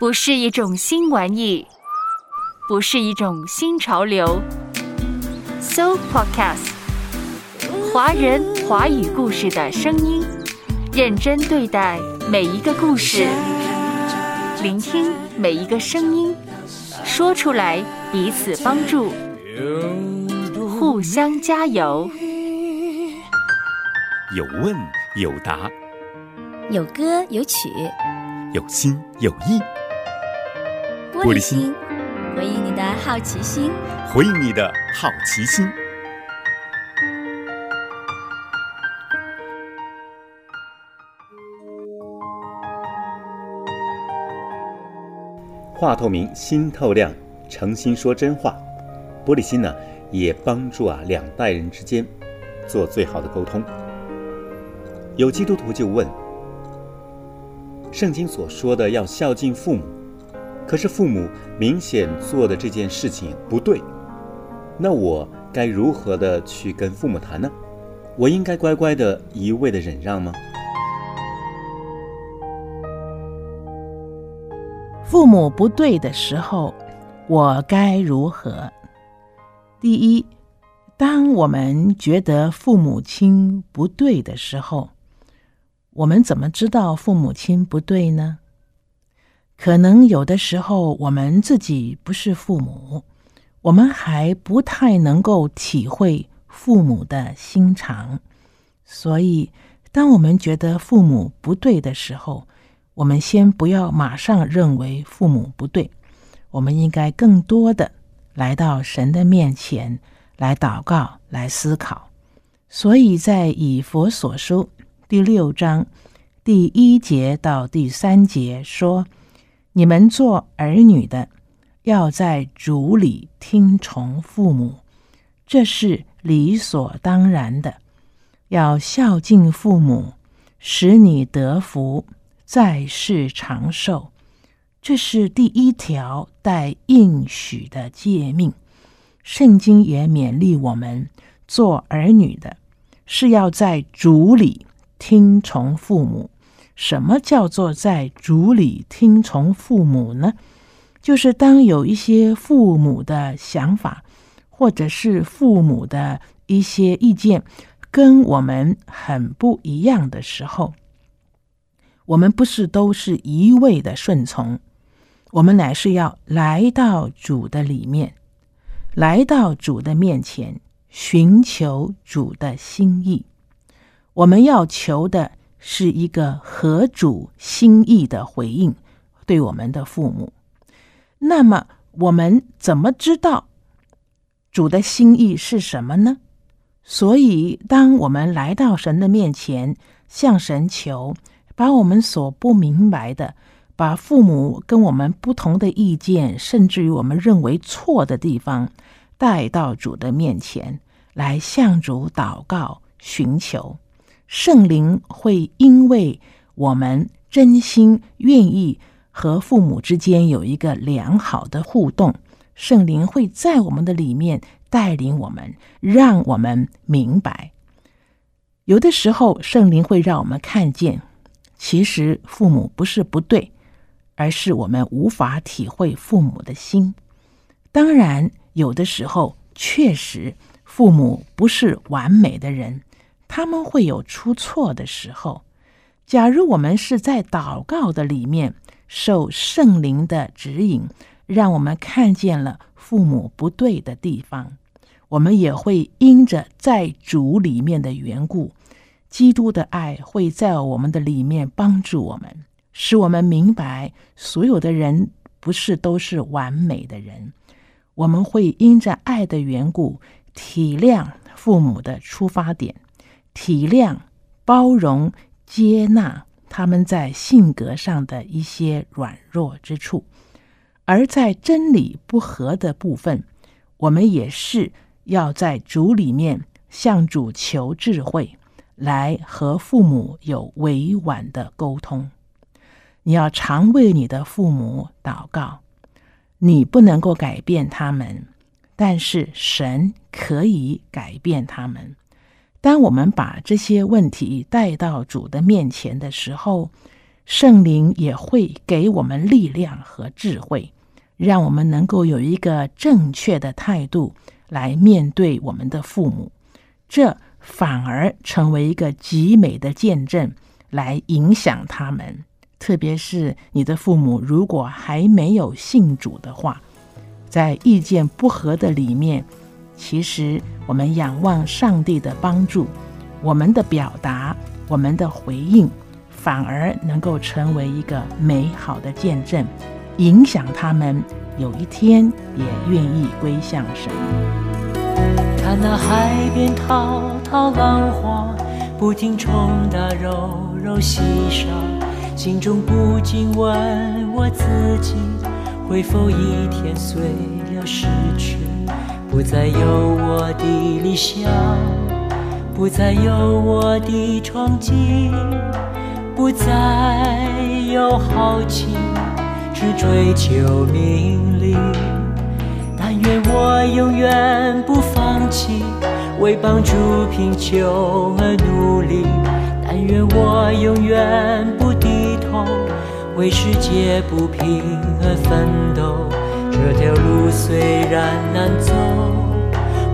不是一种新玩意，不是一种新潮流。So Podcast，华人华语故事的声音，认真对待每一个故事，聆听每一个声音，说出来彼此帮助，互相加油。有问有答，有歌有曲，有心有意。玻璃心，回应你的好奇心，回应你的好奇心。话透明，心透亮，诚心说真话。玻璃心呢，也帮助啊两代人之间做最好的沟通。有基督徒就问：圣经所说的要孝敬父母。可是父母明显做的这件事情不对，那我该如何的去跟父母谈呢？我应该乖乖的一味的忍让吗？父母不对的时候，我该如何？第一，当我们觉得父母亲不对的时候，我们怎么知道父母亲不对呢？可能有的时候，我们自己不是父母，我们还不太能够体会父母的心肠。所以，当我们觉得父母不对的时候，我们先不要马上认为父母不对，我们应该更多的来到神的面前来祷告、来思考。所以在以佛所书第六章第一节到第三节说。你们做儿女的，要在主里听从父母，这是理所当然的。要孝敬父母，使你得福，在世长寿，这是第一条带应许的诫命。圣经也勉励我们做儿女的，是要在主里听从父母。什么叫做在主里听从父母呢？就是当有一些父母的想法，或者是父母的一些意见跟我们很不一样的时候，我们不是都是一味的顺从，我们乃是要来到主的里面，来到主的面前，寻求主的心意。我们要求的。是一个合主心意的回应，对我们的父母。那么，我们怎么知道主的心意是什么呢？所以，当我们来到神的面前，向神求，把我们所不明白的，把父母跟我们不同的意见，甚至于我们认为错的地方，带到主的面前来，向主祷告寻求。圣灵会因为我们真心愿意和父母之间有一个良好的互动，圣灵会在我们的里面带领我们，让我们明白。有的时候，圣灵会让我们看见，其实父母不是不对，而是我们无法体会父母的心。当然，有的时候确实父母不是完美的人。他们会有出错的时候。假如我们是在祷告的里面受圣灵的指引，让我们看见了父母不对的地方，我们也会因着在主里面的缘故，基督的爱会在我们的里面帮助我们，使我们明白所有的人不是都是完美的人。我们会因着爱的缘故，体谅父母的出发点。体谅、包容、接纳他们在性格上的一些软弱之处，而在真理不合的部分，我们也是要在主里面向主求智慧，来和父母有委婉的沟通。你要常为你的父母祷告，你不能够改变他们，但是神可以改变他们。当我们把这些问题带到主的面前的时候，圣灵也会给我们力量和智慧，让我们能够有一个正确的态度来面对我们的父母。这反而成为一个极美的见证，来影响他们。特别是你的父母如果还没有信主的话，在意见不合的里面，其实我们仰望上帝的帮助，我们的表达，我们的回应。反而能够成为一个美好的见证，影响他们有一天也愿意归向神。看那海边滔滔浪花，不停冲打，柔柔细沙，心中不禁问我自己：会否一天随了逝去，不再有我的理想，不再有我的憧憬？不再有豪情，只追求名利。但愿我永远不放弃，为帮助贫穷而努力。但愿我永远不低头，为世界不平而奋斗。这条路虽然难走，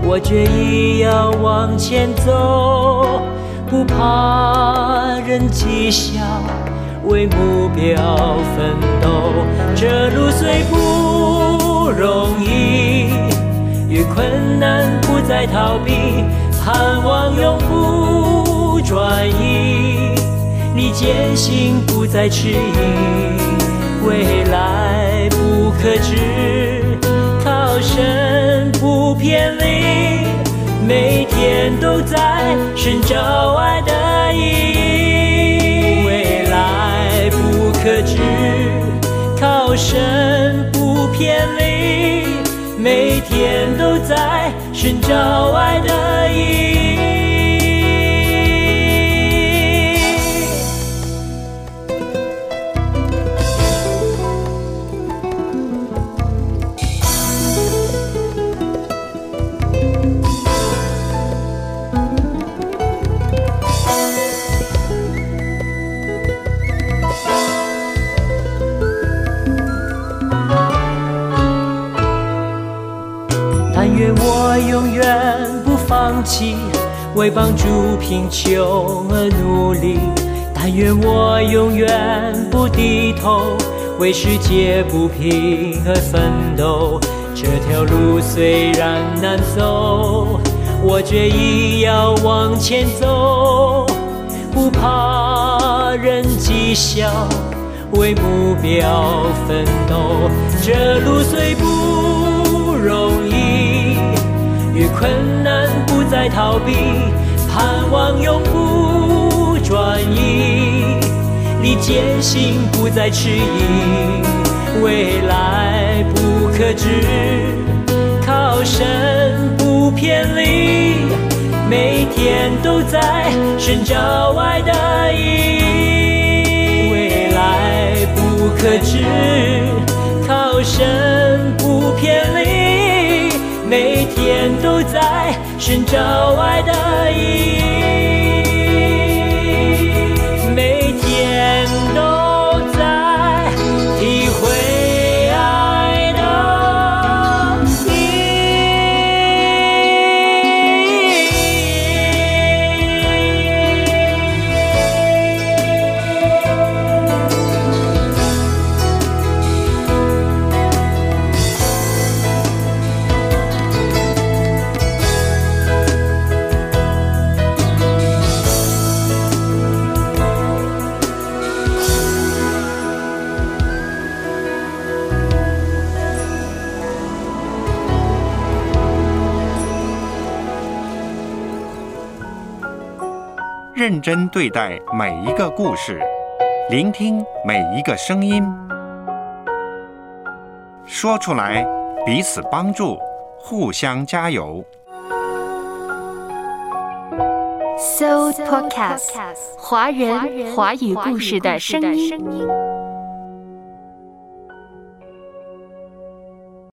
我决意要往前走。不怕人讥笑，为目标奋斗。这路虽不容易，越困难不再逃避，盼望永不转移。你坚信不再迟疑，未来不可知，眼里。每天都在寻找爱的意义，未来不可知，靠神不偏离。每天都在寻找爱的放弃为帮助贫穷而努力，但愿我永远不低头，为世界不平而奋斗。这条路虽然难走，我决意要往前走，不怕人讥笑，为目标奋斗。这路虽不容易，越困难。逃避，盼望永不转移。你坚信不再迟疑，未来不可知，靠神不偏离。每天都在寻找爱的意义，未来不可知，靠神。每天都在。寻找爱的意义，认真对待每一个故事，聆听每一个声音，说出来，彼此帮助，互相加油。So Podcast，华人华语故事的声音。